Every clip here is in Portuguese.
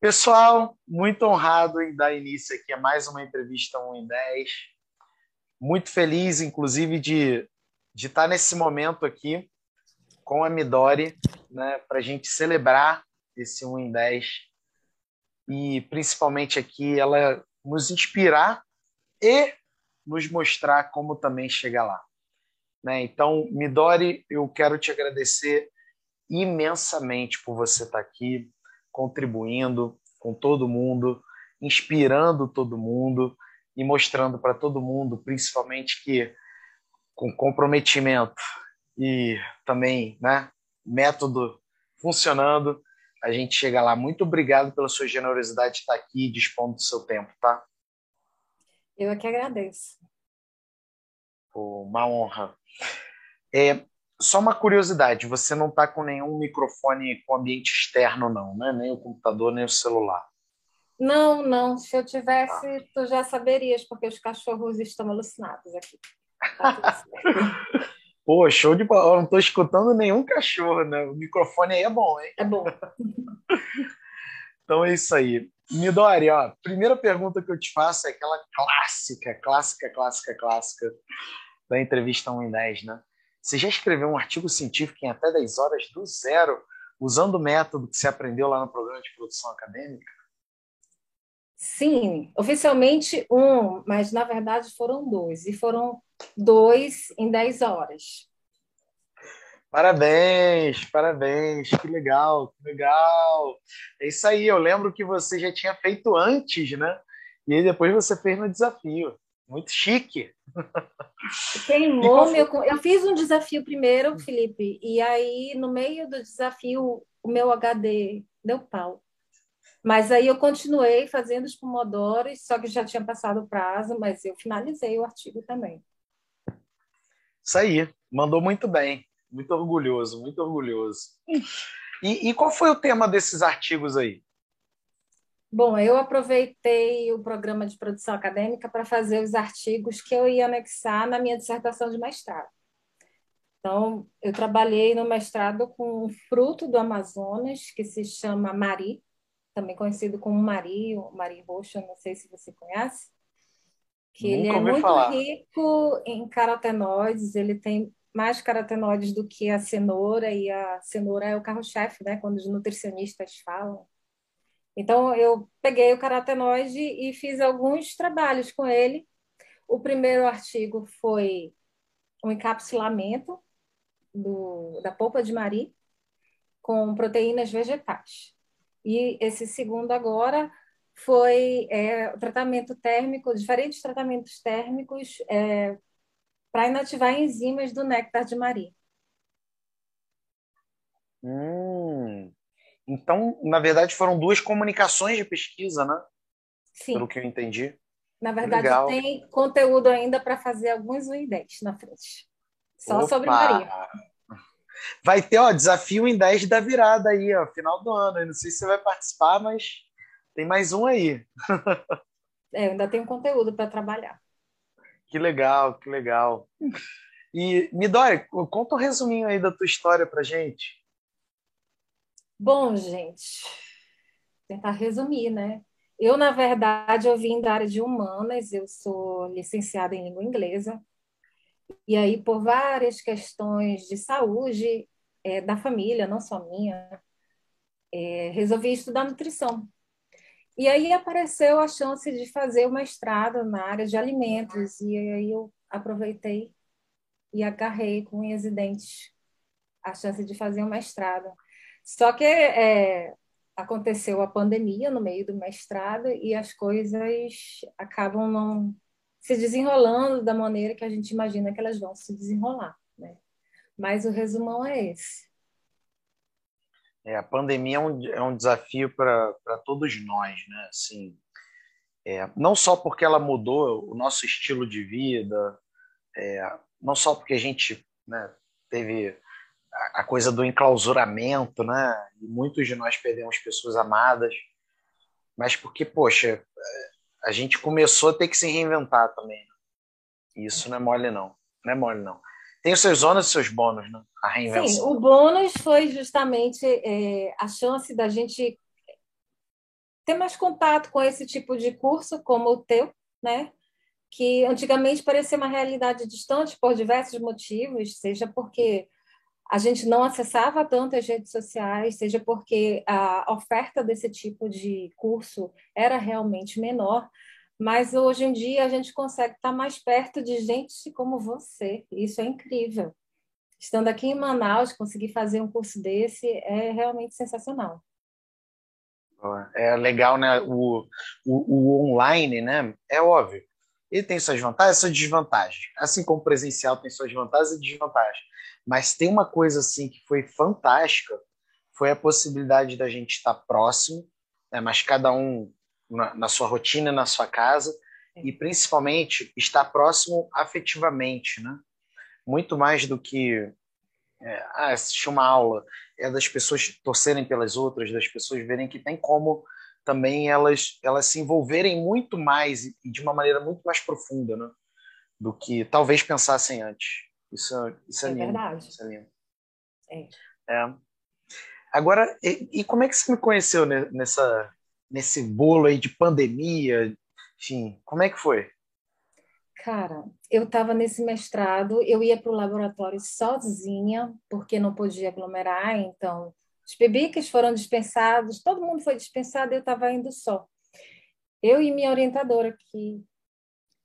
Pessoal, muito honrado em dar início aqui a mais uma entrevista 1 em 10. Muito feliz, inclusive, de, de estar nesse momento aqui com a Midori, né, para a gente celebrar esse 1 em 10 e principalmente aqui ela nos inspirar e nos mostrar como também chegar lá. Né? Então, Midori, eu quero te agradecer imensamente por você estar aqui, contribuindo com todo mundo, inspirando todo mundo e mostrando para todo mundo, principalmente que com comprometimento e também, né, método funcionando, a gente chega lá. Muito obrigado pela sua generosidade de estar aqui e dispondo do seu tempo, tá? Eu é que agradeço. Pô, uma honra. É, só uma curiosidade, você não está com nenhum microfone com ambiente externo, não, né? Nem o computador, nem o celular. Não, não. Se eu tivesse, ah. tu já saberias, porque os cachorros estão alucinados aqui. Tá Pô, show de bola. Eu não estou escutando nenhum cachorro, né? O microfone aí é bom, hein? É bom. então é isso aí. Midori, ó, primeira pergunta que eu te faço é aquela clássica, clássica, clássica, clássica da entrevista 1 em 10, né? Você já escreveu um artigo científico em até 10 horas do zero, usando o método que você aprendeu lá no programa de produção acadêmica? Sim, oficialmente um, mas na verdade foram dois. E foram dois em 10 horas. Parabéns, parabéns, que legal, que legal. É isso aí, eu lembro que você já tinha feito antes, né? E aí depois você fez no desafio. Muito chique. Queimou meu. Eu fiz um desafio primeiro, Felipe, e aí no meio do desafio o meu HD deu pau. Mas aí eu continuei fazendo os pomodoros, só que já tinha passado o prazo, mas eu finalizei o artigo também. Isso aí, mandou muito bem. Muito orgulhoso, muito orgulhoso. E, e qual foi o tema desses artigos aí? Bom, eu aproveitei o programa de produção acadêmica para fazer os artigos que eu ia anexar na minha dissertação de mestrado. Então, eu trabalhei no mestrado com um fruto do Amazonas que se chama mari, também conhecido como mari, ou mari roxa, não sei se você conhece. Que Nunca ele é muito falar. rico em carotenoides, ele tem mais carotenoides do que a cenoura, e a cenoura é o carro-chefe, né, quando os nutricionistas falam. Então, eu peguei o carotenoide e fiz alguns trabalhos com ele. O primeiro artigo foi um encapsulamento do, da polpa de mari com proteínas vegetais. E esse segundo agora foi é, o tratamento térmico, diferentes tratamentos térmicos é, para inativar enzimas do néctar de mari. Hum. Então, na verdade, foram duas comunicações de pesquisa, né? Sim. Pelo que eu entendi. Na verdade, Legal. tem conteúdo ainda para fazer alguns UIDEX na frente. Só Opa. sobre Maria. Vai ter, ó, desafio em 10 da virada aí, ó, final do ano. Eu não sei se você vai participar, mas tem mais um aí. é, eu ainda tenho conteúdo para trabalhar. Que legal, que legal. E, Midori, conta um resuminho aí da tua história pra gente. Bom, gente, tentar resumir, né? Eu, na verdade, eu vim da área de humanas, eu sou licenciada em língua inglesa, e aí, por várias questões de saúde é, da família, não só minha, é, resolvi estudar nutrição. E aí apareceu a chance de fazer o mestrado na área de alimentos, e aí eu aproveitei e agarrei com unhas e dentes a chance de fazer o mestrado. Só que é, aconteceu a pandemia no meio do mestrado e as coisas acabam não se desenrolando da maneira que a gente imagina que elas vão se desenrolar. Né? Mas o resumão é esse. É, a pandemia é um, é um desafio para todos nós, né? Assim, é, não só porque ela mudou o nosso estilo de vida, é, não só porque a gente né, teve a coisa do enclausuramento, né? E muitos de nós perdemos pessoas amadas, mas porque, poxa, a gente começou a ter que se reinventar também. Né? Isso não é mole, não. Não é mole, não. Tem os seus ônus e seus bônus, né? A reinvenção. Sim, o bônus foi justamente é, a chance da gente ter mais contato com esse tipo de curso, como o teu, né? que antigamente parecia uma realidade distante por diversos motivos, seja porque a gente não acessava tanto as redes sociais, seja porque a oferta desse tipo de curso era realmente menor, mas hoje em dia a gente consegue estar mais perto de gente como você. Isso é incrível. Estando aqui em Manaus, conseguir fazer um curso desse é realmente sensacional. É legal, né? O, o, o online, né? É óbvio ele tem suas vantagens e suas desvantagens. Assim como o presencial tem suas vantagens e desvantagens. Mas tem uma coisa assim que foi fantástica, foi a possibilidade da gente estar próximo, né, mas cada um na, na sua rotina, na sua casa, e principalmente estar próximo afetivamente, né? Muito mais do que é, ah, assistir uma aula, é das pessoas torcerem pelas outras, das pessoas verem que tem como também elas, elas se envolverem muito mais e de uma maneira muito mais profunda, né? Do que talvez pensassem antes. Isso, isso é, é. Verdade. Isso é lindo. É. é. Agora, e, e, como é que você me conheceu nessa, nesse bolo aí de pandemia? Enfim, como é que foi? Cara, eu estava nesse mestrado, eu ia para o laboratório sozinha, porque não podia aglomerar, então os bebês foram dispensados, todo mundo foi dispensado, eu estava indo só. Eu e minha orientadora, que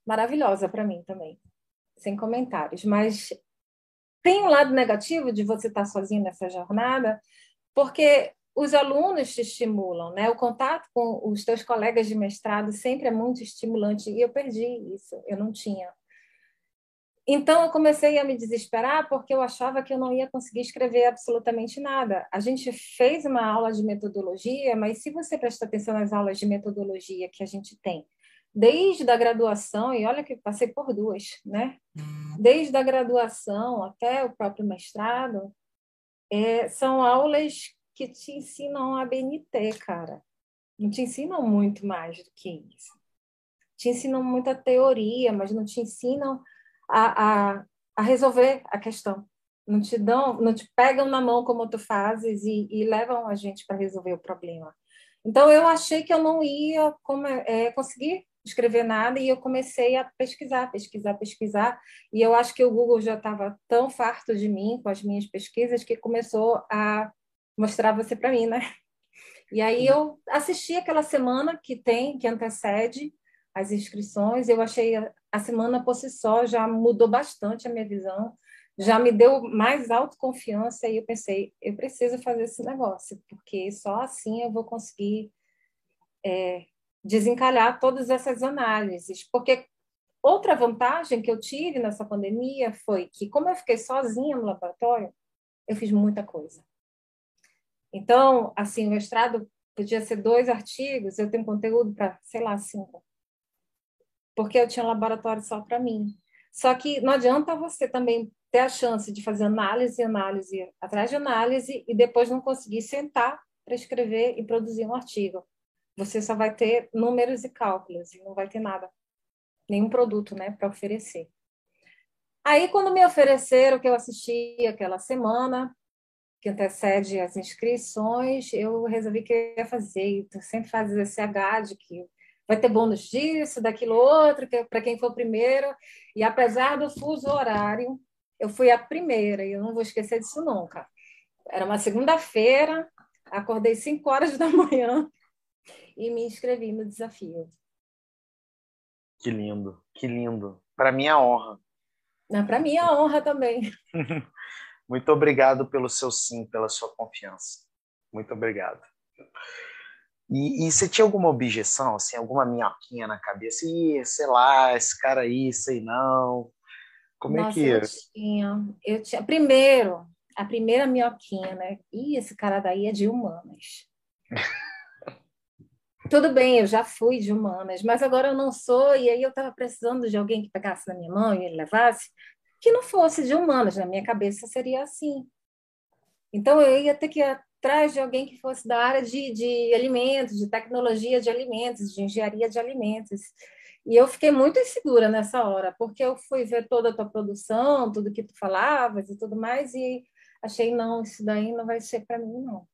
maravilhosa para mim também, sem comentários. Mas tem um lado negativo de você estar sozinho nessa jornada, porque os alunos te estimulam, né? O contato com os teus colegas de mestrado sempre é muito estimulante e eu perdi isso, eu não tinha. Então, eu comecei a me desesperar porque eu achava que eu não ia conseguir escrever absolutamente nada. A gente fez uma aula de metodologia, mas se você prestar atenção nas aulas de metodologia que a gente tem, desde a graduação, e olha que passei por duas, né? Desde a graduação até o próprio mestrado, é, são aulas que te ensinam a BNT, cara. Não te ensinam muito mais do que isso. Te ensinam muita teoria, mas não te ensinam a, a, a resolver a questão. Não te dão, não te pegam na mão como tu fazes e, e levam a gente para resolver o problema. Então eu achei que eu não ia como, é, conseguir escrever nada e eu comecei a pesquisar, pesquisar, pesquisar. E eu acho que o Google já estava tão farto de mim com as minhas pesquisas que começou a mostrar você para mim, né? E aí eu assisti aquela semana que tem, que antecede as inscrições. Eu achei a, a semana por si só já mudou bastante a minha visão, já me deu mais autoconfiança e eu pensei, eu preciso fazer esse negócio, porque só assim eu vou conseguir é, desencalhar todas essas análises. Porque outra vantagem que eu tive nessa pandemia foi que, como eu fiquei sozinha no laboratório, eu fiz muita coisa. Então, assim, o mestrado podia ser dois artigos, eu tenho conteúdo para, sei lá, cinco porque eu tinha um laboratório só para mim. Só que não adianta você também ter a chance de fazer análise, análise atrás de análise e depois não conseguir sentar para escrever e produzir um artigo. Você só vai ter números e cálculos e não vai ter nada, nenhum produto, né, para oferecer. Aí, quando me ofereceram que eu assisti aquela semana, que antecede as inscrições, eu resolvi que eu ia fazer. Tu sempre faz esse H de que vai ter bônus disso, daquilo outro, que para quem for primeiro. E apesar do fuso horário, eu fui a primeira, e eu não vou esquecer disso nunca. Era uma segunda-feira, acordei 5 horas da manhã e me inscrevi no desafio. Que lindo, que lindo. Para mim é honra. Para mim é honra também. Muito obrigado pelo seu sim, pela sua confiança. Muito obrigado. E, e, você tinha alguma objeção, assim, alguma minhoquinha na cabeça? Ih, sei lá, esse cara aí, sei não. Como Nossa, é que eu tinha, eu tinha. Primeiro, a primeira minhoquinha, né? Ih, esse cara daí é de humanas. Tudo bem, eu já fui de humanas, mas agora eu não sou, e aí eu estava precisando de alguém que pegasse na minha mão e ele levasse, que não fosse de humanas, na minha cabeça seria assim. Então eu ia ter que atrás de alguém que fosse da área de, de alimentos, de tecnologia de alimentos, de engenharia de alimentos. E eu fiquei muito insegura nessa hora, porque eu fui ver toda a tua produção, tudo que tu falavas e tudo mais, e achei, não, isso daí não vai ser para mim, não.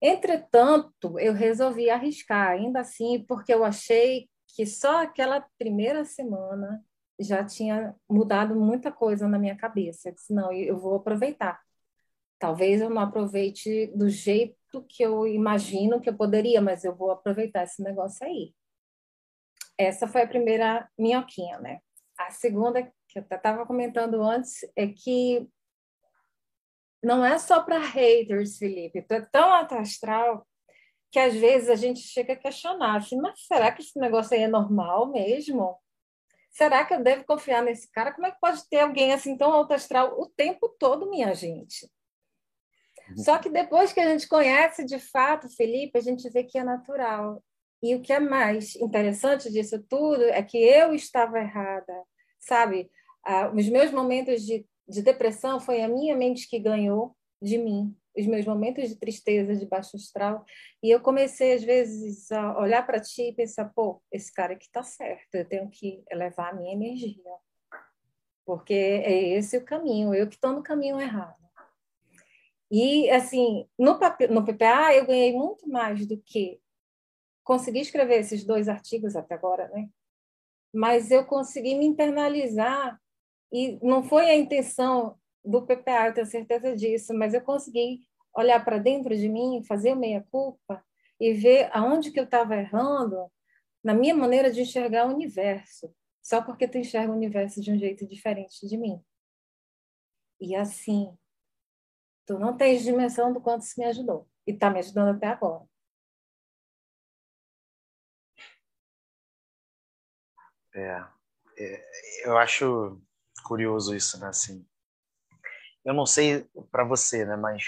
Entretanto, eu resolvi arriscar, ainda assim, porque eu achei que só aquela primeira semana já tinha mudado muita coisa na minha cabeça. Eu disse, não, eu vou aproveitar. Talvez eu não aproveite do jeito que eu imagino que eu poderia, mas eu vou aproveitar esse negócio aí. Essa foi a primeira minhoquinha, né? A segunda, que eu estava comentando antes, é que não é só para haters, Felipe. Tu é tão astral que às vezes a gente chega a questionar, assim, mas será que esse negócio aí é normal mesmo? Será que eu devo confiar nesse cara? Como é que pode ter alguém assim tão alto astral o tempo todo, minha gente? Uhum. Só que depois que a gente conhece de fato Felipe, a gente vê que é natural. E o que é mais interessante disso tudo é que eu estava errada, sabe? Ah, os meus momentos de, de depressão foi a minha mente que ganhou de mim, os meus momentos de tristeza, de baixo astral, e eu comecei às vezes a olhar para ti e pensar, pô, esse cara aqui está certo, eu tenho que elevar a minha energia, porque é esse o caminho, eu que estou no caminho errado. E assim, no, no PPA eu ganhei muito mais do que consegui escrever esses dois artigos até agora, né? Mas eu consegui me internalizar e não foi a intenção do PPA, eu tenho certeza disso, mas eu consegui olhar para dentro de mim, fazer meia culpa e ver aonde que eu estava errando na minha maneira de enxergar o universo, só porque tu enxerga o universo de um jeito diferente de mim. E assim, tu não tens dimensão do quanto isso me ajudou e está me ajudando até agora. É, é, eu acho curioso isso, né? Assim, eu não sei para você, né? Mas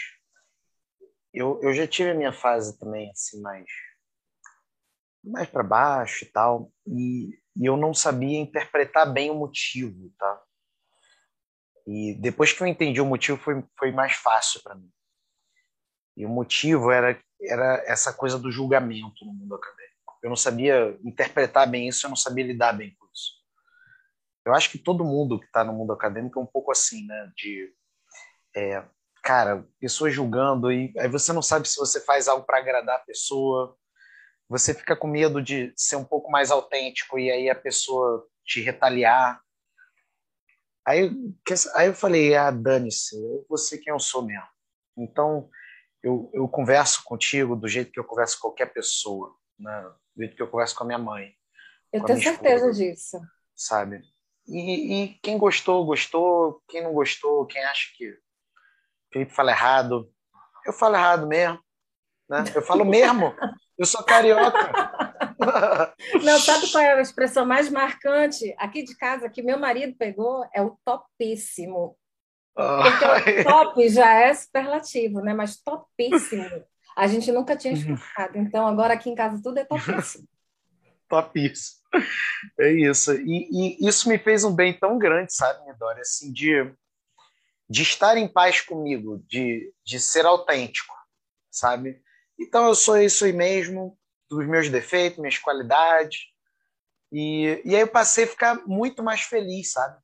eu, eu já tive a minha fase também, assim, mais, mais para baixo e tal, e, e eu não sabia interpretar bem o motivo, tá? E depois que eu entendi o motivo, foi, foi mais fácil para mim. E o motivo era, era essa coisa do julgamento no mundo acadêmico. Eu não sabia interpretar bem isso, eu não sabia lidar bem. Eu acho que todo mundo que está no mundo acadêmico é um pouco assim, né? De, é, cara, pessoas julgando e aí você não sabe se você faz algo para agradar a pessoa. Você fica com medo de ser um pouco mais autêntico e aí a pessoa te retaliar. Aí, aí eu falei, ah, dane-se, eu vou ser quem eu sou mesmo. Então, eu, eu converso contigo do jeito que eu converso com qualquer pessoa né? do jeito que eu converso com a minha mãe. Eu tenho certeza esposa, disso. Sabe? E, e, quem gostou, gostou. Quem não gostou, quem acha que Felipe fala errado, eu falo errado mesmo. Né? Eu falo mesmo. Eu sou carioca. Não, sabe qual é a expressão mais marcante aqui de casa que meu marido pegou? É o topíssimo. Porque o top já é superlativo, né? Mas topíssimo a gente nunca tinha uhum. escutado. Então, agora aqui em casa tudo é topíssimo. Topíssimo. É isso. E, e, isso me fez um bem tão grande, sabe, Midori? Assim, de, de estar em paz comigo, de, de ser autêntico, sabe? Então, eu sou isso aí mesmo, dos meus defeitos, minhas qualidades. E, e aí eu passei a ficar muito mais feliz, sabe?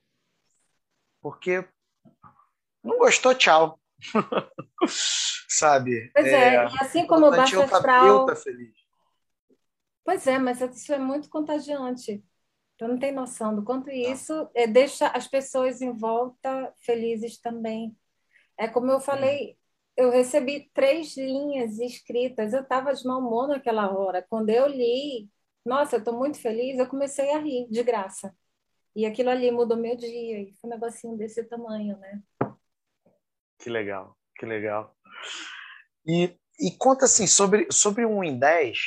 Porque não gostou, tchau. Sabe? Pois é, é, e assim como o Baixo Astral. Tá feliz. Pois é, mas isso é muito contagiante. Tu não tem noção do quanto isso é, deixa as pessoas em volta felizes também. É como eu falei, eu recebi três linhas escritas, eu estava de mau humor naquela hora. Quando eu li, nossa, eu estou muito feliz, eu comecei a rir, de graça. E aquilo ali mudou meu dia, e foi um negocinho desse tamanho, né? Que legal, que legal. E, e conta assim, sobre, sobre um em 10,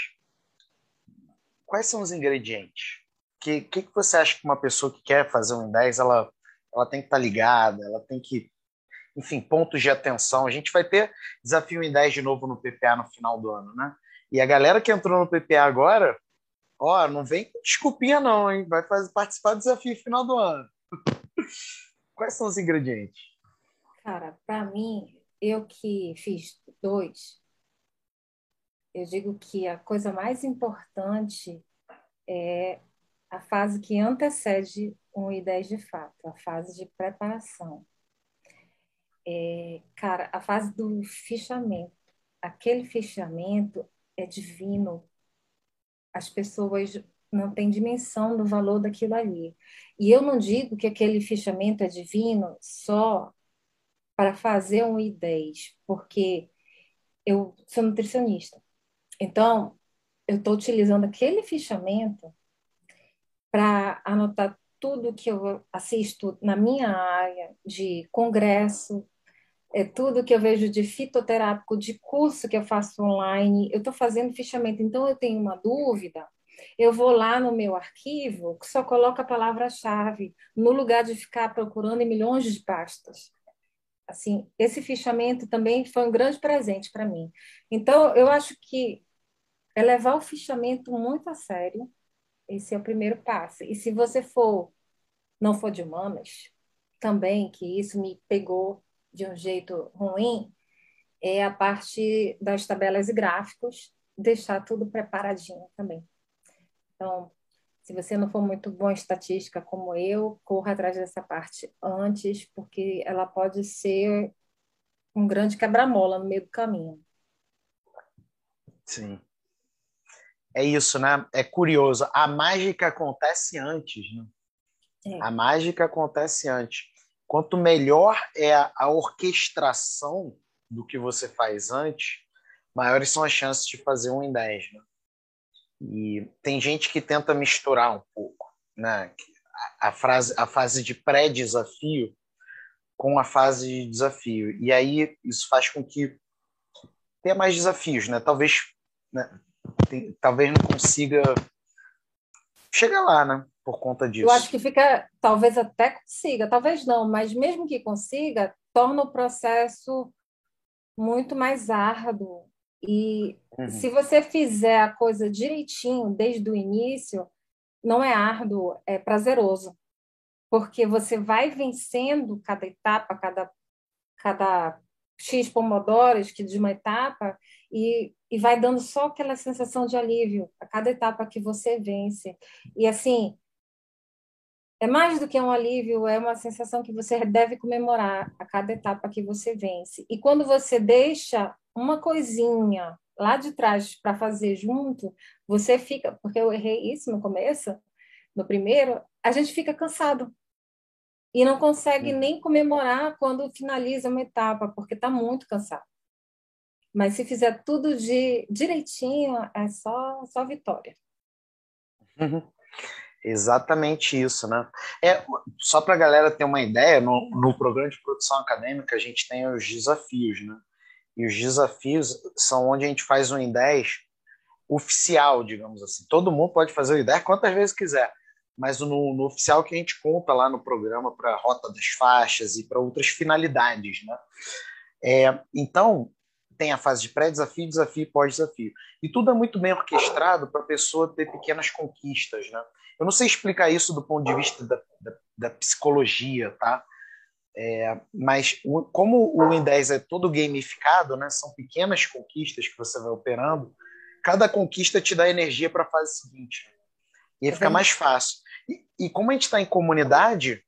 quais são os ingredientes? O que, que, que, você acha que uma pessoa que quer fazer um em 10, ela, ela tem que estar tá ligada, ela tem que. Enfim, pontos de atenção. A gente vai ter desafio em 10 de novo no PPA no final do ano, né? E a galera que entrou no PPA agora, ó, não vem com desculpinha não, hein? Vai fazer, participar do desafio final do ano. Quais são os ingredientes? Cara, para mim, eu que fiz dois, eu digo que a coisa mais importante é a fase que antecede um I10 de fato, a fase de preparação. É, cara, a fase do fichamento, aquele fichamento é divino. As pessoas não têm dimensão do valor daquilo ali. E eu não digo que aquele fichamento é divino só para fazer um I10, porque eu sou nutricionista. Então, eu estou utilizando aquele fichamento para anotar tudo que eu assisto na minha área de congresso, é tudo que eu vejo de fitoterápico, de curso que eu faço online, eu estou fazendo fichamento. Então, eu tenho uma dúvida, eu vou lá no meu arquivo, só coloco a palavra-chave, no lugar de ficar procurando em milhões de pastas. Assim, esse fichamento também foi um grande presente para mim. Então, eu acho que é levar o fichamento muito a sério. Esse é o primeiro passo. E se você for, não for de humanas, também, que isso me pegou de um jeito ruim, é a parte das tabelas e gráficos, deixar tudo preparadinho também. Então, se você não for muito bom em estatística como eu, corra atrás dessa parte antes, porque ela pode ser um grande quebra-mola no meio do caminho. Sim. É isso, né? É curioso. A mágica acontece antes, né? É. A mágica acontece antes. Quanto melhor é a, orquestração do que você faz antes, maiores são as chances de fazer um em 10, né? E tem gente que tenta misturar um pouco, né? A, frase, a fase de pré-desafio com a fase de desafio. E aí isso faz com que tenha mais desafios, né? Talvez, né? Tem, talvez não consiga chegar lá, né? Por conta disso. Eu acho que fica, talvez até consiga, talvez não, mas mesmo que consiga, torna o processo muito mais árduo, e uhum. se você fizer a coisa direitinho desde o início, não é árduo, é prazeroso. Porque você vai vencendo cada etapa, cada, cada X pomodoros que de uma etapa e, e vai dando só aquela sensação de alívio a cada etapa que você vence. E assim, é mais do que um alívio, é uma sensação que você deve comemorar a cada etapa que você vence. E quando você deixa uma coisinha lá de trás para fazer junto, você fica, porque eu errei isso no começo, no primeiro, a gente fica cansado e não consegue hum. nem comemorar quando finaliza uma etapa, porque está muito cansado. Mas se fizer tudo de direitinho, é só só vitória. Uhum. Exatamente isso, né? É, só para a galera ter uma ideia, no, no programa de produção acadêmica a gente tem os desafios, né? E os desafios são onde a gente faz um 10 oficial, digamos assim. Todo mundo pode fazer o 10 quantas vezes quiser, mas no, no oficial que a gente conta lá no programa para a rota das faixas e para outras finalidades, né? É, então, tem a fase de pré-desafio, desafio e pós-desafio. E tudo é muito bem orquestrado para a pessoa ter pequenas conquistas, né? Eu não sei explicar isso do ponto de vista da, da, da psicologia, tá? É, mas o, como o Win 10 é todo gamificado, né, são pequenas conquistas que você vai operando, cada conquista te dá energia para a fase seguinte. E aí fica mais fácil. E, e como a gente está em comunidade,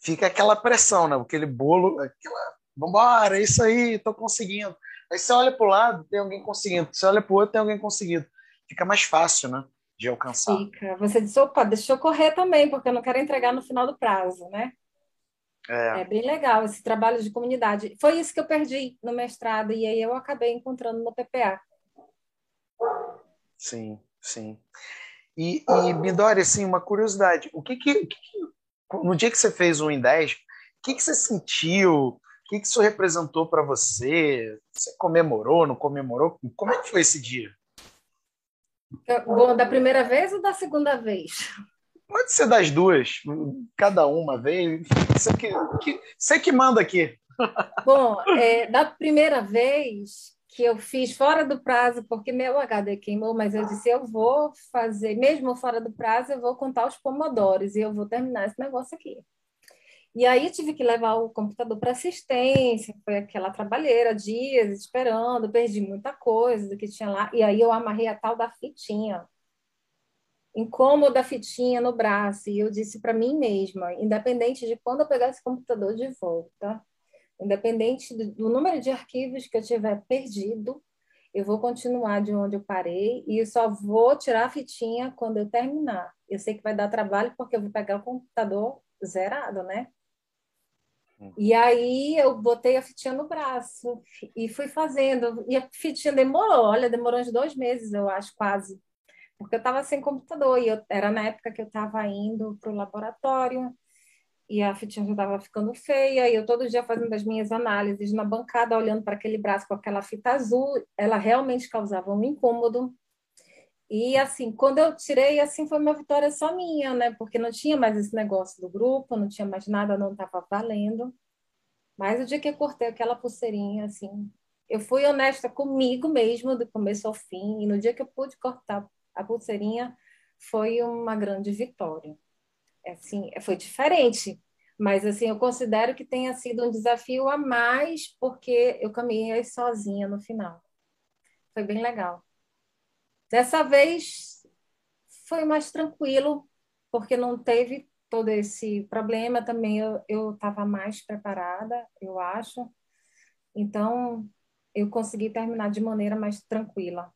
fica aquela pressão, né? aquele bolo, aquela. Vambora, é isso aí, estou conseguindo. Aí você olha para o lado, tem alguém conseguindo. Você olha para o outro, tem alguém conseguindo. Fica mais fácil, né? De alcançar. Fica. Você disse, opa, deixa eu correr também, porque eu não quero entregar no final do prazo, né? É. é. bem legal esse trabalho de comunidade. Foi isso que eu perdi no mestrado e aí eu acabei encontrando no PPA. Sim, sim. E, e Midori, assim, uma curiosidade. O que que, que, no dia que você fez um em 10, o que que você sentiu? O que que isso representou para você? Você comemorou, não comemorou? Como é que foi esse dia? Bom, da primeira vez ou da segunda vez? Pode ser das duas, cada uma vez. Você que, que, você que manda aqui. Bom, é, da primeira vez que eu fiz fora do prazo, porque meu HD queimou, mas eu disse, eu vou fazer, mesmo fora do prazo, eu vou contar os pomodores e eu vou terminar esse negócio aqui. E aí tive que levar o computador para assistência, foi aquela trabalheira, dias esperando, perdi muita coisa do que tinha lá, e aí eu amarrei a tal da fitinha incômodo da fitinha no braço. E eu disse para mim mesma, independente de quando eu pegar esse computador de volta, independente do, do número de arquivos que eu tiver perdido, eu vou continuar de onde eu parei e eu só vou tirar a fitinha quando eu terminar. Eu sei que vai dar trabalho porque eu vou pegar o computador zerado, né? Hum. E aí eu botei a fitinha no braço e fui fazendo. E a fitinha demorou, olha, demorou uns dois meses, eu acho, quase. Porque eu estava sem computador e eu, era na época que eu estava indo para o laboratório e a fitinha já estava ficando feia, e eu todo dia fazendo as minhas análises na bancada, olhando para aquele braço com aquela fita azul, ela realmente causava um incômodo. E assim, quando eu tirei, assim foi uma vitória só minha, né? Porque não tinha mais esse negócio do grupo, não tinha mais nada, não estava valendo. Mas o dia que eu cortei aquela pulseirinha, assim, eu fui honesta comigo mesmo, do começo ao fim, e no dia que eu pude cortar a pulseirinha, foi uma grande vitória assim, foi diferente, mas assim, eu considero que tenha sido um desafio a mais porque eu caminhei sozinha no final. Foi bem legal. Dessa vez foi mais tranquilo, porque não teve todo esse problema. Também eu estava mais preparada, eu acho. Então, eu consegui terminar de maneira mais tranquila.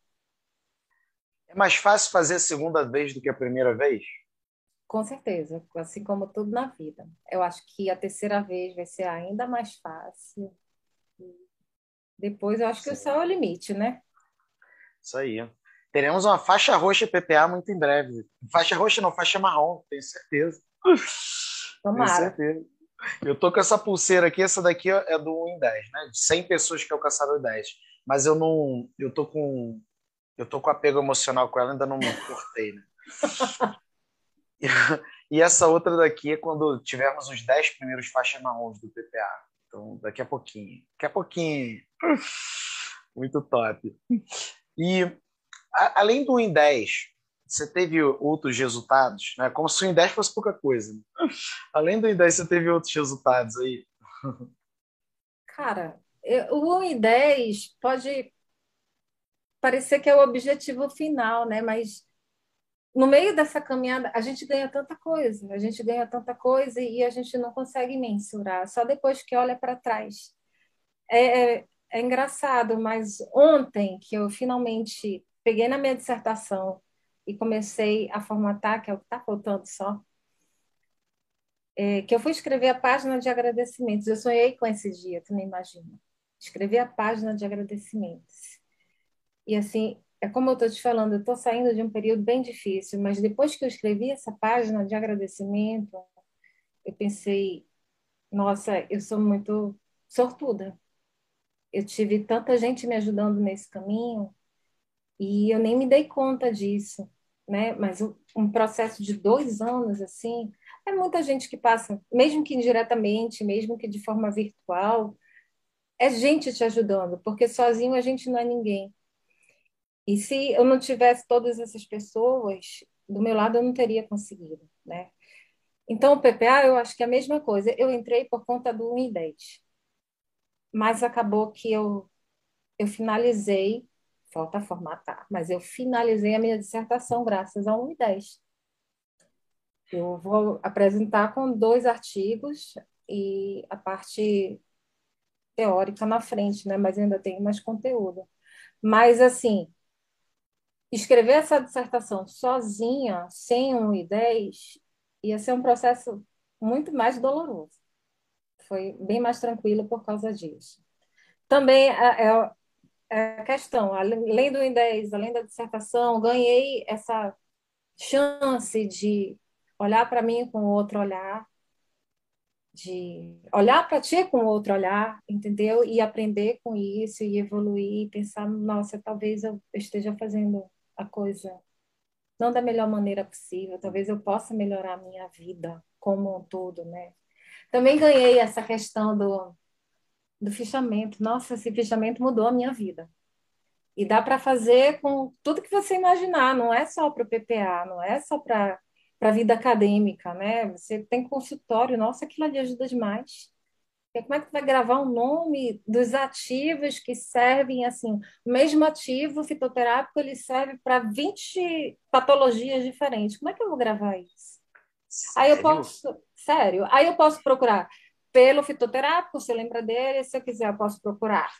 É mais fácil fazer a segunda vez do que a primeira vez? Com certeza, assim como tudo na vida. Eu acho que a terceira vez vai ser ainda mais fácil. Depois eu acho que o céu é o limite, né? Isso aí. Teremos uma faixa roxa PPA muito em breve. Faixa roxa não, faixa marrom, tenho certeza. Tomara. Tenho certeza. Eu tô com essa pulseira aqui, essa daqui é do 1 em 10, né? De 100 pessoas que alcançaram o 10. Mas eu não. Eu tô com. Eu tô com apego emocional com ela, ainda não cortei, né? E essa outra daqui é quando tivermos os 10 primeiros faixas marrons do PPA. Então, daqui a pouquinho. Daqui a pouquinho. Muito top. E, a, além do em 10, você teve outros resultados? Né? Como se o em 10 fosse pouca coisa. Né? Além do em 10, você teve outros resultados aí? Cara, o 1 em 10 pode parecer que é o objetivo final, né? Mas no meio dessa caminhada, a gente ganha tanta coisa, a gente ganha tanta coisa e a gente não consegue mensurar, só depois que olha para trás. É, é, é, engraçado, mas ontem que eu finalmente peguei na minha dissertação e comecei a formatar, que é o que está faltando só, é, que eu fui escrever a página de agradecimentos. Eu sonhei com esse dia, tu não imagina. Escrevi a página de agradecimentos. E assim, é como eu estou te falando, eu estou saindo de um período bem difícil, mas depois que eu escrevi essa página de agradecimento, eu pensei, nossa, eu sou muito sortuda. Eu tive tanta gente me ajudando nesse caminho e eu nem me dei conta disso, né? Mas um processo de dois anos assim, é muita gente que passa, mesmo que indiretamente, mesmo que de forma virtual, é gente te ajudando, porque sozinho a gente não é ninguém. E se eu não tivesse todas essas pessoas do meu lado, eu não teria conseguido, né? Então, o PPA, eu acho que é a mesma coisa. Eu entrei por conta do 1 10. Mas acabou que eu, eu finalizei, falta formatar, mas eu finalizei a minha dissertação graças ao 1 10. Eu vou apresentar com dois artigos e a parte teórica na frente, né? Mas ainda tem mais conteúdo. Mas, assim, escrever essa dissertação sozinha, sem um I10, ia ser um processo muito mais doloroso. Foi bem mais tranquilo por causa disso. Também é, é, a questão, além do I10, além da dissertação, ganhei essa chance de olhar para mim com outro olhar, de olhar para ti com outro olhar, entendeu? E aprender com isso e evoluir, e pensar, nossa, talvez eu esteja fazendo a coisa não da melhor maneira possível. Talvez eu possa melhorar a minha vida como um todo, né? Também ganhei essa questão do, do fichamento. Nossa, esse fichamento mudou a minha vida. E dá para fazer com tudo que você imaginar, não é só para o PPA, não é só para a vida acadêmica, né? Você tem consultório, nossa, aquilo ali ajuda demais. Como é que tu vai gravar o nome dos ativos que servem assim? O mesmo ativo fitoterápico ele serve para 20 patologias diferentes. Como é que eu vou gravar isso? Sério? Aí eu posso, sério, aí eu posso procurar pelo fitoterápico, você lembra dele, se eu quiser eu posso procurar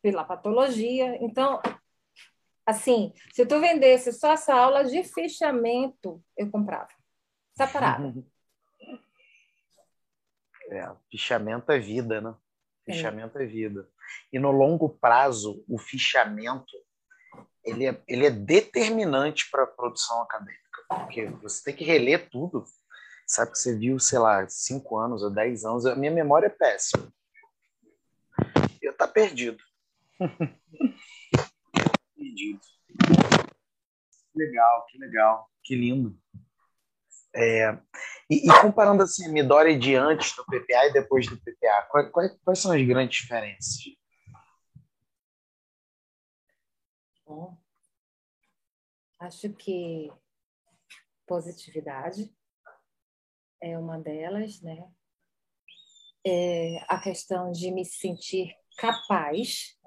pela patologia. Então, Assim, se tu vendesse só essa aula de fichamento, eu comprava. Separado. É, fichamento é vida, né? Fichamento é. é vida. E no longo prazo, o fichamento ele é, ele é determinante para a produção acadêmica, porque você tem que reler tudo. Sabe que você viu, sei lá, cinco anos ou dez anos. A minha memória é péssima. Eu tá perdido. perdido. Que legal, que legal, que lindo. É, e, e, comparando assim, a Midori de antes do PPA e depois do PPA, quais, quais, quais são as grandes diferenças? Bom, acho que positividade é uma delas, né? É a questão de me sentir capaz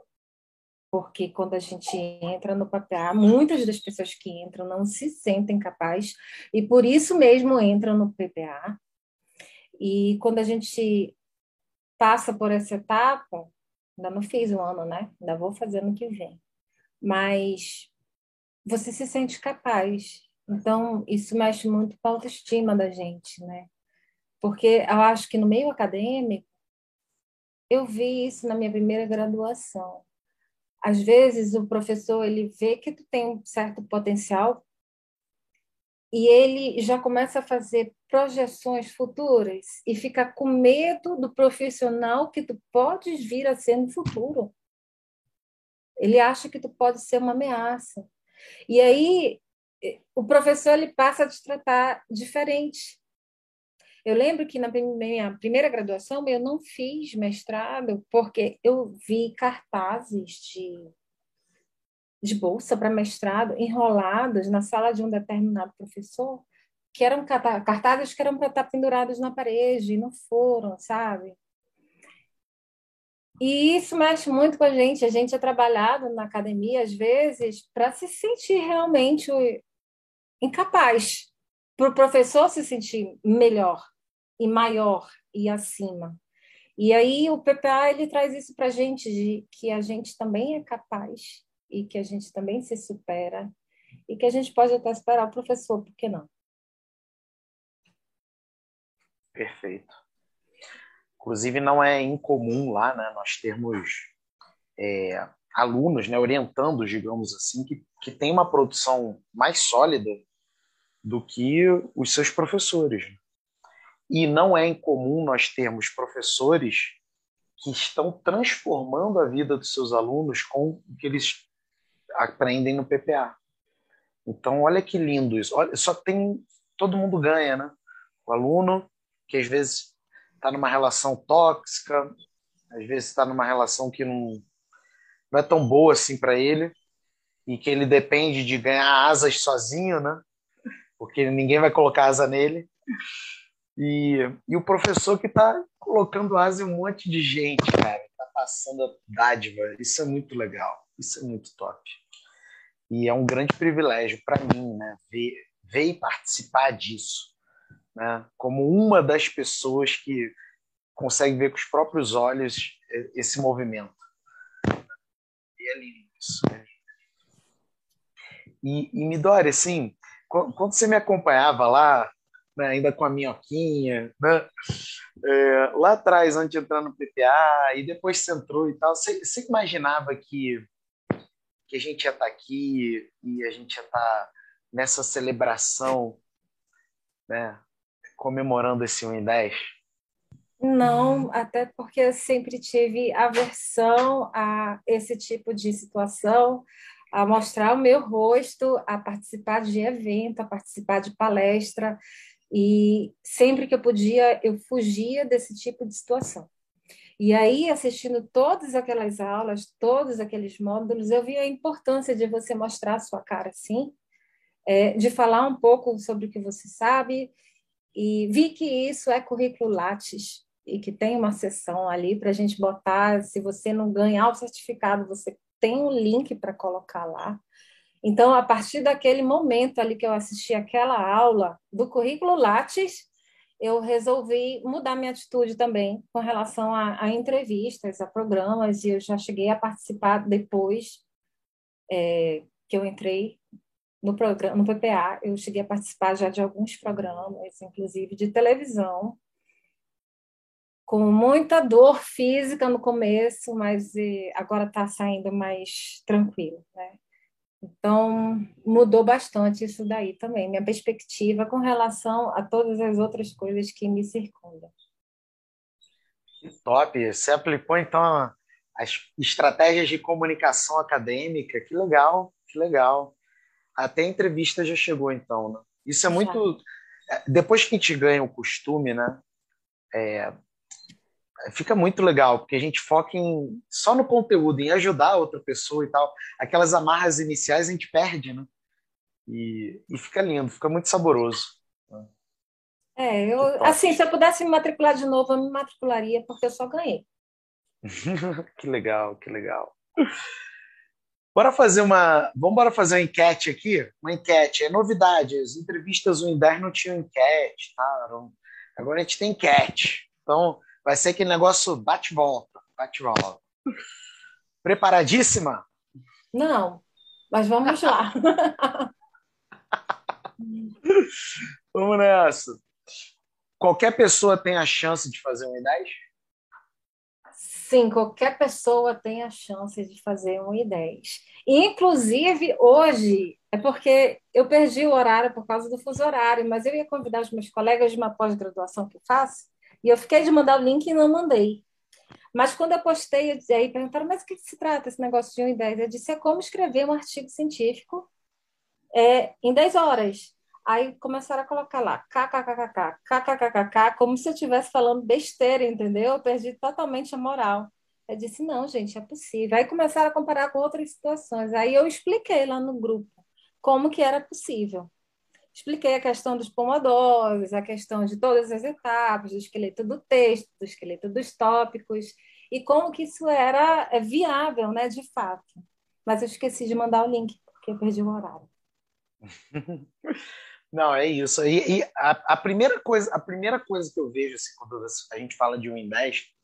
porque quando a gente entra no PPA, muitas das pessoas que entram não se sentem capazes e por isso mesmo entram no PPA. E quando a gente passa por essa etapa, ainda não fiz um ano, né? Ainda vou fazer no que vem. Mas você se sente capaz. Então, isso mexe muito com a autoestima da gente, né? Porque eu acho que no meio acadêmico, eu vi isso na minha primeira graduação às vezes o professor ele vê que tu tem um certo potencial e ele já começa a fazer projeções futuras e fica com medo do profissional que tu podes vir a ser no futuro. Ele acha que tu pode ser uma ameaça. E aí o professor ele passa a te tratar diferente. Eu lembro que na minha primeira graduação eu não fiz mestrado porque eu vi cartazes de, de bolsa para mestrado enrolados na sala de um determinado professor, que eram cartazes que eram para estar pendurados na parede e não foram, sabe? E isso mexe muito com a gente. A gente é trabalhado na academia, às vezes, para se sentir realmente incapaz, para o professor se sentir melhor e maior e acima. E aí o PPA ele traz isso para a gente de que a gente também é capaz e que a gente também se supera e que a gente pode até esperar o professor, por que não? Perfeito. Inclusive não é incomum lá, né, nós termos é, alunos, né, orientando, digamos assim, que, que tem uma produção mais sólida do que os seus professores. E não é incomum nós termos professores que estão transformando a vida dos seus alunos com o que eles aprendem no PPA. Então, olha que lindo isso. Olha, só tem. Todo mundo ganha, né? O aluno, que às vezes está numa relação tóxica, às vezes está numa relação que não, não é tão boa assim para ele, e que ele depende de ganhar asas sozinho, né? Porque ninguém vai colocar asa nele. E, e o professor que está colocando asa em um monte de gente, cara, está passando a dádiva. Isso é muito legal, isso é muito top. E é um grande privilégio para mim, né, ver, ver e participar disso, né, como uma das pessoas que consegue ver com os próprios olhos esse movimento. E é lindo isso. Né? E, e Midori, assim, quando você me acompanhava lá né, ainda com a minhoquinha, né? É, lá atrás, antes de entrar no PPA, e depois você entrou e tal, você, imaginava que, que a gente ia estar tá aqui e a gente ia estar tá nessa celebração, né, comemorando esse 1 em 10? Não, até porque eu sempre tive aversão a esse tipo de situação, a mostrar o meu rosto, a participar de evento, a participar de palestra. E sempre que eu podia, eu fugia desse tipo de situação. E aí, assistindo todas aquelas aulas, todos aqueles módulos, eu vi a importância de você mostrar a sua cara assim, é, de falar um pouco sobre o que você sabe, e vi que isso é currículo Lattes, e que tem uma sessão ali para a gente botar, se você não ganhar o certificado, você tem um link para colocar lá. Então, a partir daquele momento ali que eu assisti aquela aula do currículo Lattes, eu resolvi mudar minha atitude também com relação a, a entrevistas, a programas, e eu já cheguei a participar depois é, que eu entrei no programa, no PPA, eu cheguei a participar já de alguns programas, inclusive de televisão, com muita dor física no começo, mas agora está saindo mais tranquilo, né? Então, mudou bastante isso daí também, minha perspectiva com relação a todas as outras coisas que me circundam. Que top! Você aplicou, então, as estratégias de comunicação acadêmica, que legal, que legal. Até a entrevista já chegou, então, né? Isso é muito... Já. É, depois que a gente ganha o costume, né? É, fica muito legal, porque a gente foca em, só no conteúdo, em ajudar a outra pessoa e tal. Aquelas amarras iniciais a gente perde, né? E, e fica lindo, fica muito saboroso. É, eu, assim, se eu pudesse me matricular de novo, eu me matricularia, porque eu só ganhei. que legal, que legal. Bora fazer uma. Vamos bora fazer uma enquete aqui? Uma enquete. É novidade. As entrevistas do Inter não tinham enquete, tá? Agora a gente tem enquete. Então, Vai ser aquele negócio bate-volta, bate-volta. Preparadíssima? Não, mas vamos lá. vamos nessa. Qualquer pessoa tem a chance de fazer um I10? Sim, qualquer pessoa tem a chance de fazer um I10. Inclusive, hoje, é porque eu perdi o horário por causa do fuso horário, mas eu ia convidar os meus colegas de uma pós-graduação que eu faço e eu fiquei de mandar o link e não mandei. Mas quando eu postei, aí perguntaram, mas o que se trata esse negócio de 1 em 10? Eu disse, é como escrever um artigo científico é, em 10 horas. Aí começaram a colocar lá, kkkk, kkkk, como se eu estivesse falando besteira, entendeu? Eu perdi totalmente a moral. Eu disse, não, gente, é possível. Aí começaram a comparar com outras situações. Aí eu expliquei lá no grupo como que era possível. Expliquei a questão dos pomodores, a questão de todas as etapas, do esqueleto do texto, do esqueleto dos tópicos, e como que isso era é, viável, né, de fato. Mas eu esqueci de mandar o link, porque eu perdi o horário. Não, é isso. E, e a, a, primeira coisa, a primeira coisa que eu vejo assim, quando a gente fala de um invest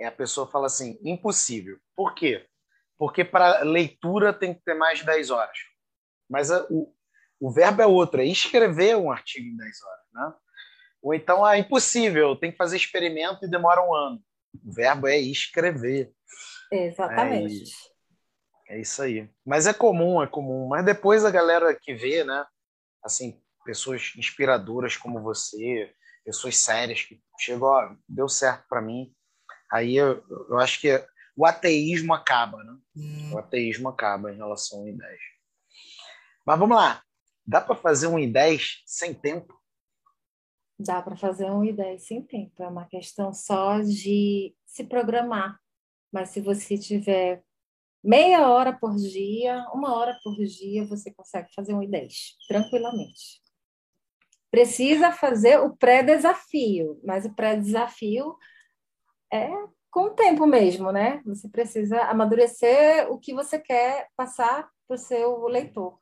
é a pessoa fala assim, impossível. Por quê? Porque para leitura tem que ter mais de 10 horas. Mas a, o, o verbo é outro, é escrever um artigo em 10 horas. Né? Ou então, ah, é impossível, tem que fazer experimento e demora um ano. O verbo é escrever. Exatamente. É, é isso aí. Mas é comum, é comum. Mas depois a galera que vê, né? Assim, pessoas inspiradoras como você, pessoas sérias que chegam, ó, deu certo para mim. Aí eu, eu acho que o ateísmo acaba, né? Hum. O ateísmo acaba em relação ao I10. Mas vamos lá. Dá para fazer um I10 sem tempo? Dá para fazer um I10 sem tempo. É uma questão só de se programar. Mas se você tiver meia hora por dia, uma hora por dia, você consegue fazer um I10 tranquilamente. Precisa fazer o pré-desafio, mas o pré-desafio é com o tempo mesmo, né? Você precisa amadurecer o que você quer passar para o seu leitor.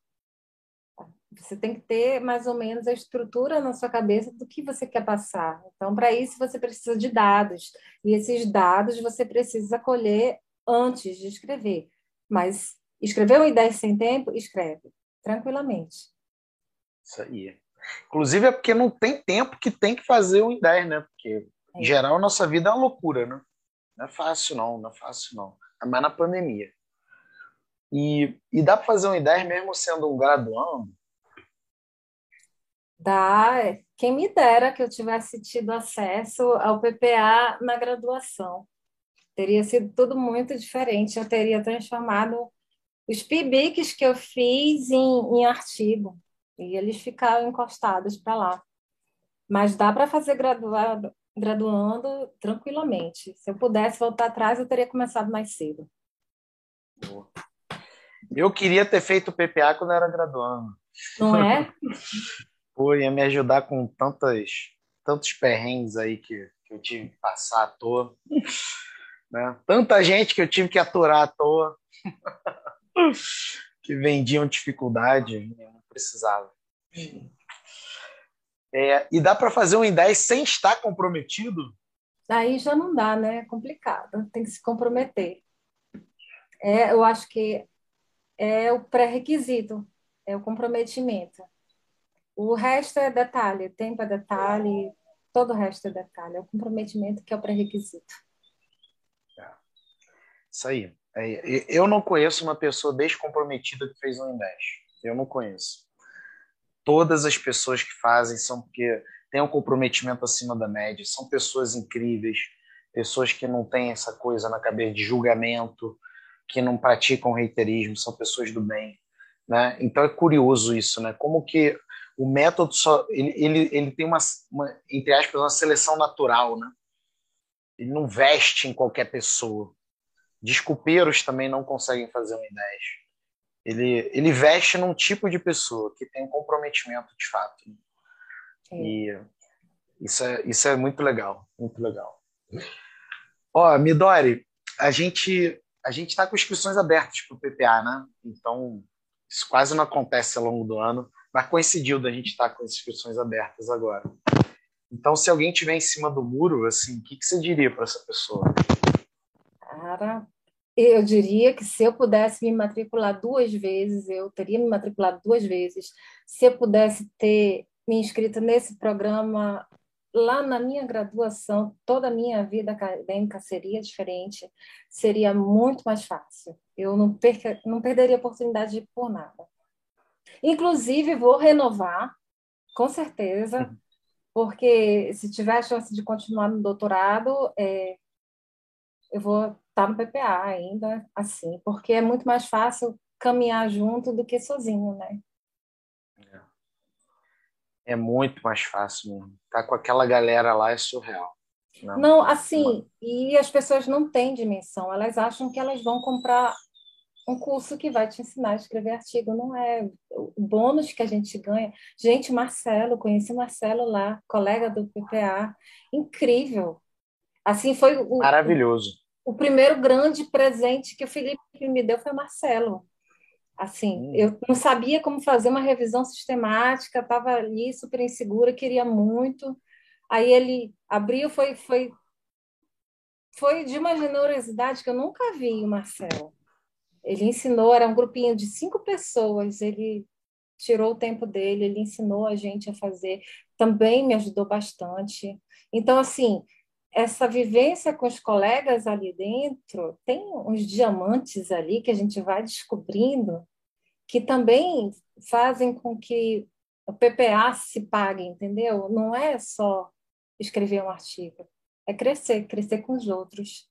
Você tem que ter mais ou menos a estrutura na sua cabeça do que você quer passar. Então, para isso, você precisa de dados. E esses dados você precisa colher antes de escrever. Mas escrever uma ideia sem tempo, escreve, tranquilamente. Isso aí. Inclusive é porque não tem tempo que tem que fazer um ideia, né? Porque, é. em geral, a nossa vida é uma loucura, né? Não é fácil, não. Não é fácil, não. É mais na pandemia. E, e dá para fazer uma ideia mesmo sendo um graduando, Dá, quem me dera que eu tivesse tido acesso ao PPA na graduação. Teria sido tudo muito diferente. Eu teria transformado os PIBICs que eu fiz em, em artigo. E eles ficaram encostados para lá. Mas dá para fazer graduado, graduando tranquilamente. Se eu pudesse voltar atrás, eu teria começado mais cedo. Eu queria ter feito o PPA quando eu era graduando. Não é? Pô, ia me ajudar com tantas, tantos perrengues aí que, que eu tive que passar à toa. Né? Tanta gente que eu tive que aturar à toa. que vendiam dificuldade, eu não precisava. É, e dá para fazer um em 10 sem estar comprometido? Aí já não dá, né? É complicado. Tem que se comprometer. É, eu acho que é o pré-requisito, é o comprometimento. O resto é detalhe, tempo é detalhe, todo o resto é detalhe, é o comprometimento que é o pré-requisito. É. Isso aí. É, eu não conheço uma pessoa descomprometida que fez um investe. Eu não conheço. Todas as pessoas que fazem são porque têm um comprometimento acima da média, são pessoas incríveis, pessoas que não têm essa coisa na cabeça de julgamento, que não praticam reiterismo, são pessoas do bem. Né? Então é curioso isso, né? Como que o método só ele, ele, ele tem uma, uma, entre aspas uma seleção natural, né? Ele não veste em qualquer pessoa. Desculpeiros também não conseguem fazer um 10. Ele, ele veste num tipo de pessoa que tem um comprometimento de fato. Né? E isso é, isso é muito legal, muito legal. Ó, Midori, a gente a gente está com inscrições abertas para o PPA, né? Então, isso quase não acontece ao longo do ano, mas coincidiu da gente estar com as inscrições abertas agora. Então, se alguém tiver em cima do muro, assim, o que, que você diria para essa pessoa? Cara, eu diria que se eu pudesse me matricular duas vezes, eu teria me matriculado duas vezes. Se eu pudesse ter me inscrito nesse programa lá na minha graduação, toda a minha vida acadêmica seria diferente, seria muito mais fácil. Eu não, perca, não perderia a oportunidade por nada. Inclusive, vou renovar, com certeza, uhum. porque se tiver a chance de continuar no doutorado, é, eu vou estar tá no PPA ainda, assim, porque é muito mais fácil caminhar junto do que sozinho, né? É, é muito mais fácil mesmo. Tá com aquela galera lá é surreal. Não, não assim, e as pessoas não têm dimensão, elas acham que elas vão comprar um curso que vai te ensinar a escrever artigo, não é o bônus que a gente ganha. Gente, Marcelo, conheci Marcelo lá, colega do PPA, incrível. Assim foi o maravilhoso. O, o primeiro grande presente que o Felipe me deu foi Marcelo. Assim, hum. eu não sabia como fazer uma revisão sistemática, estava ali super insegura, queria muito. Aí ele abriu, foi foi foi de uma generosidade que eu nunca vi, Marcelo. Ele ensinou, era um grupinho de cinco pessoas, ele tirou o tempo dele, ele ensinou a gente a fazer, também me ajudou bastante. Então, assim, essa vivência com os colegas ali dentro, tem uns diamantes ali que a gente vai descobrindo, que também fazem com que o PPA se pague, entendeu? Não é só escrever um artigo, é crescer, crescer com os outros.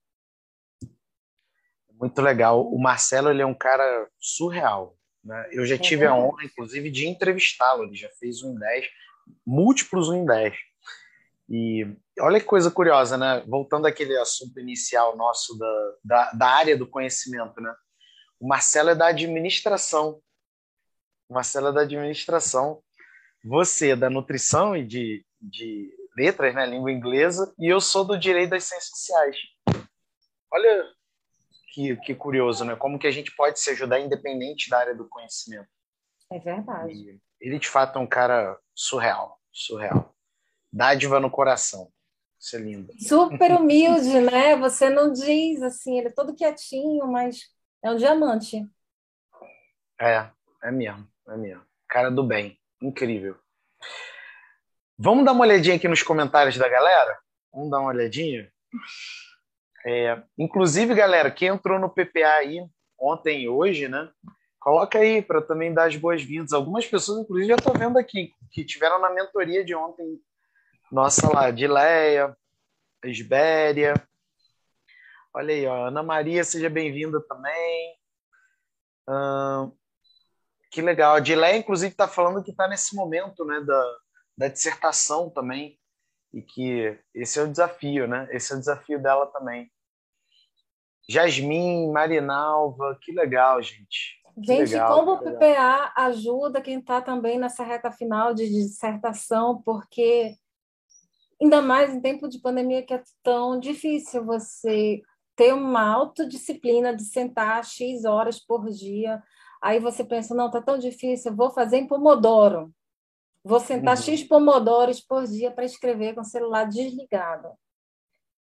Muito legal. O Marcelo ele é um cara surreal. Né? Eu já tive a honra, inclusive, de entrevistá-lo. Ele já fez um em 10, múltiplos um em 10. E olha que coisa curiosa, né? Voltando àquele assunto inicial nosso da, da, da área do conhecimento, né? O Marcelo é da administração. O Marcelo é da administração. Você é da nutrição e de, de letras, né? Língua inglesa. E eu sou do direito das ciências sociais. Olha que, que curioso, né? Como que a gente pode se ajudar independente da área do conhecimento. É verdade. E ele, de fato, é um cara surreal, surreal. Dádiva no coração. Isso é lindo. Super humilde, né? Você não diz assim, ele é todo quietinho, mas é um diamante. É, é mesmo, é mesmo. Cara do bem, incrível. Vamos dar uma olhadinha aqui nos comentários da galera? Vamos dar uma olhadinha? É, inclusive, galera, quem entrou no PPA aí ontem e hoje, né? Coloca aí para também dar as boas-vindas. Algumas pessoas, inclusive, já estou vendo aqui, que tiveram na mentoria de ontem. Nossa lá, Dileia, Esbéria. Olha aí, ó, Ana Maria, seja bem-vinda também. Que legal. A Dileia, inclusive, está falando que está nesse momento né, da, da dissertação também e que esse é o desafio, né? Esse é o desafio dela também. Jasmine, Marinalva, que legal, gente. Que gente, legal, como o PPA ajuda quem está também nessa reta final de dissertação, porque ainda mais em tempo de pandemia que é tão difícil você ter uma autodisciplina de sentar X horas por dia. Aí você pensa, não, tá tão difícil, vou fazer em Pomodoro. Vou sentar uhum. X pomodoros por dia para escrever com o celular desligado.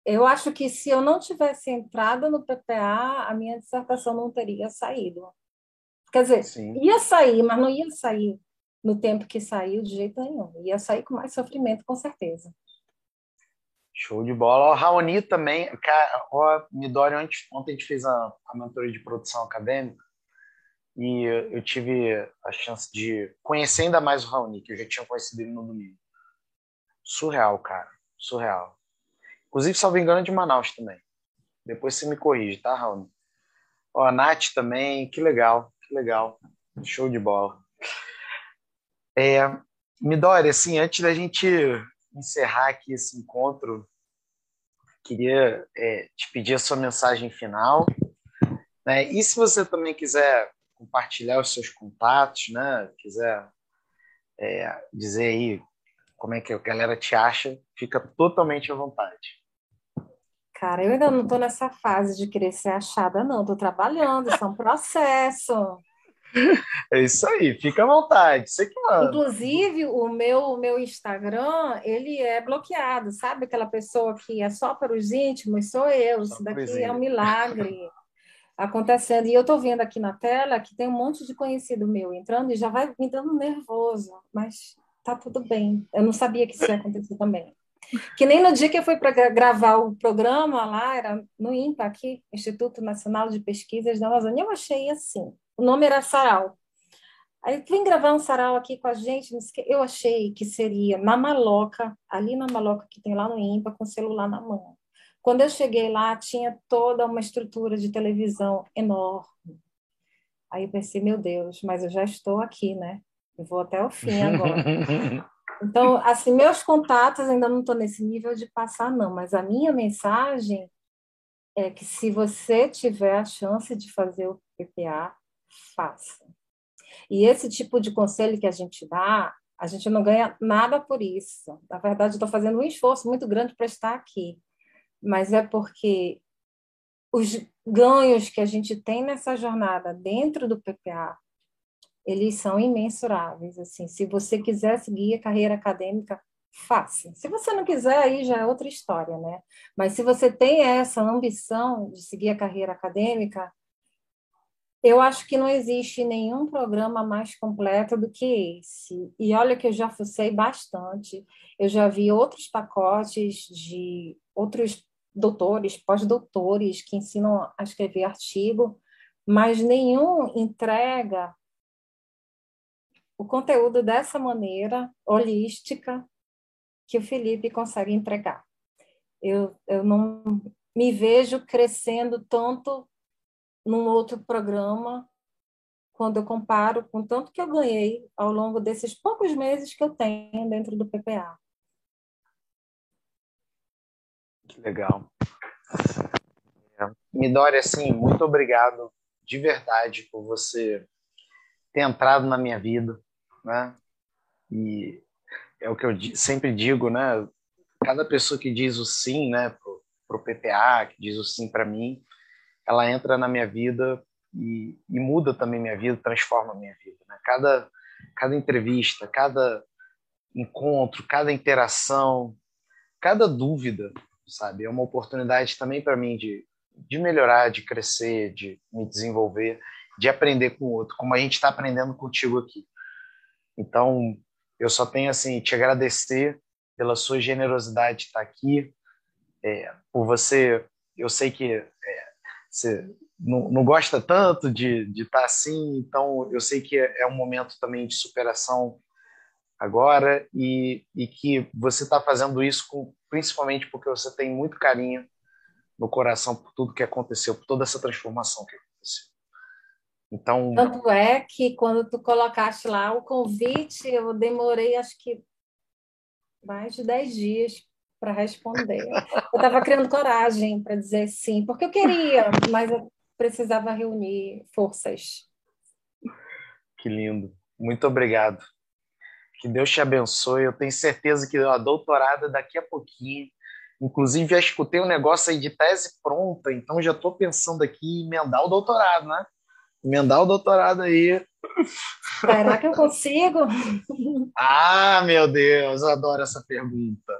Eu acho que se eu não tivesse entrado no PPA, a minha dissertação não teria saído. Quer dizer, Sim. ia sair, mas não ia sair no tempo que saiu de jeito nenhum. Ia sair com mais sofrimento, com certeza. Show de bola. O Raoni também, o Midori, ontem, ontem a gente fez a, a mentoria de produção acadêmica e eu tive a chance de conhecer ainda mais o Raoni, que eu já tinha conhecido ele no domingo. Surreal, cara. Surreal. Inclusive, salvo engano, é de Manaus também. Depois você me corrige, tá, Raoni? Ó, a Nath também, que legal, que legal. Show de bola. É, Midori, assim, antes da gente encerrar aqui esse encontro, queria é, te pedir a sua mensagem final. Né? E se você também quiser compartilhar os seus contatos, né? quiser é, dizer aí como é que a galera te acha, fica totalmente à vontade. Cara, eu ainda não estou nessa fase de querer ser achada, não. Estou trabalhando, isso é um processo. É isso aí, fica à vontade, você que manda. Inclusive, o meu, o meu Instagram, ele é bloqueado, sabe? Aquela pessoa que é só para os íntimos, sou eu, só isso daqui é um milagre acontecendo. E eu estou vendo aqui na tela que tem um monte de conhecido meu entrando e já vai me dando nervoso, mas tá tudo bem. Eu não sabia que isso ia acontecer também. Que nem no dia que eu fui para gravar o programa lá, era no INPA, aqui, Instituto Nacional de Pesquisas da Amazônia, eu achei assim. O nome era Sarau. Aí vem gravar um sarau aqui com a gente. Eu achei que seria na maloca, ali na maloca que tem lá no INPA, com o celular na mão. Quando eu cheguei lá, tinha toda uma estrutura de televisão enorme. Aí eu pensei, meu Deus, mas eu já estou aqui, né? Eu vou até o fim agora. Então, assim, meus contatos ainda não estou nesse nível de passar, não, mas a minha mensagem é que se você tiver a chance de fazer o PPA, faça. E esse tipo de conselho que a gente dá, a gente não ganha nada por isso. Na verdade, estou fazendo um esforço muito grande para estar aqui, mas é porque os ganhos que a gente tem nessa jornada dentro do PPA eles são imensuráveis. Assim, se você quiser seguir a carreira acadêmica, faça. Se você não quiser, aí já é outra história, né? Mas se você tem essa ambição de seguir a carreira acadêmica, eu acho que não existe nenhum programa mais completo do que esse. E olha que eu já fucei bastante. Eu já vi outros pacotes de outros doutores, pós-doutores que ensinam a escrever artigo, mas nenhum entrega o conteúdo dessa maneira holística que o Felipe consegue entregar. Eu, eu não me vejo crescendo tanto num outro programa quando eu comparo com tanto que eu ganhei ao longo desses poucos meses que eu tenho dentro do PPA. Que legal. É, Midori, assim, muito obrigado de verdade por você ter entrado na minha vida, né? E é o que eu sempre digo, né? Cada pessoa que diz o sim, né, pro, pro PPA, que diz o sim para mim, ela entra na minha vida e, e, muda também minha vida, transforma minha vida. Né? Cada, cada entrevista, cada encontro, cada interação, cada dúvida, sabe, é uma oportunidade também para mim de, de melhorar, de crescer, de me desenvolver, de aprender com o outro, como a gente está aprendendo contigo aqui. Então, eu só tenho assim te agradecer pela sua generosidade de estar aqui, é, por você. Eu sei que é, você não, não, gosta tanto de, de estar assim, então eu sei que é um momento também de superação agora e, e que você está fazendo isso com, principalmente porque você tem muito carinho no coração por tudo que aconteceu, por toda essa transformação que aconteceu. Então, Tanto é que quando tu colocaste lá o convite, eu demorei acho que mais de 10 dias para responder. Eu estava criando coragem para dizer sim, porque eu queria, mas eu precisava reunir forças. Que lindo. Muito obrigado. Que Deus te abençoe. Eu tenho certeza que a doutorada daqui a pouquinho. Inclusive, já escutei um negócio aí de tese pronta, então já estou pensando aqui em emendar o doutorado, né? emendar o doutorado aí. Será que eu consigo? Ah, meu Deus, eu adoro essa pergunta.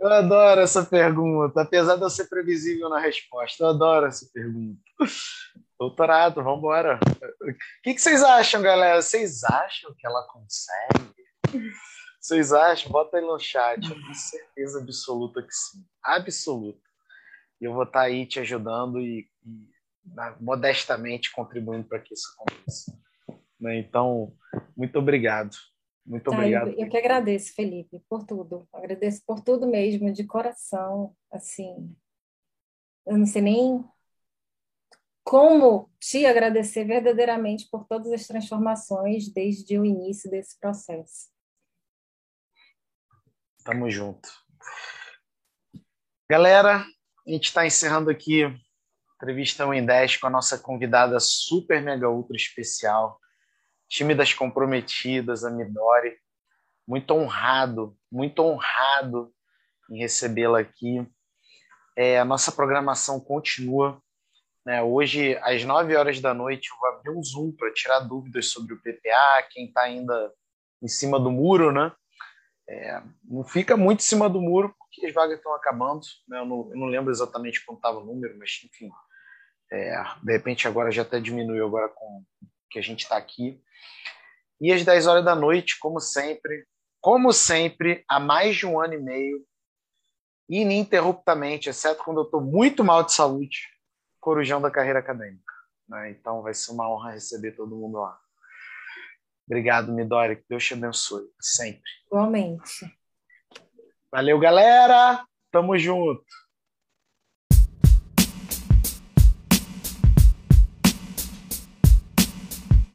Eu adoro essa pergunta, apesar de eu ser previsível na resposta. Eu adoro essa pergunta. Doutorado, vamos embora. O que, que vocês acham, galera? Vocês acham que ela consegue? Vocês acham? Bota aí no chat. Eu tenho certeza absoluta que sim. Absoluta. E eu vou estar tá aí te ajudando e, e modestamente contribuindo para que isso aconteça. Né? Então, muito obrigado. Muito obrigado. eu, eu que agradeço, Felipe, por tudo. Agradeço por tudo mesmo, de coração. Assim, eu não sei nem como te agradecer verdadeiramente por todas as transformações desde o início desse processo. Tamo junto. Galera, a gente está encerrando aqui a entrevista 1 em 10 com a nossa convidada super mega ultra especial, time das comprometidas, a Midori. Muito honrado, muito honrado em recebê-la aqui. É, a nossa programação continua. Né? Hoje, às 9 horas da noite, eu vou abrir um Zoom para tirar dúvidas sobre o PPA, quem está ainda em cima do muro, né? É, não fica muito em cima do muro, porque as vagas estão acabando. Né? Eu, não, eu, não, lembro exatamente quanto estava o número, mas enfim. É, de repente agora já até diminuiu agora com que a gente está aqui. E às 10 horas da noite, como sempre, como sempre, há mais de um ano e meio, ininterruptamente, exceto quando eu estou muito mal de saúde, Corujão da carreira acadêmica. Né? Então vai ser uma honra receber todo mundo lá. Obrigado, Midori. Que Deus te abençoe. Sempre. Igualmente. Valeu, galera. Tamo junto.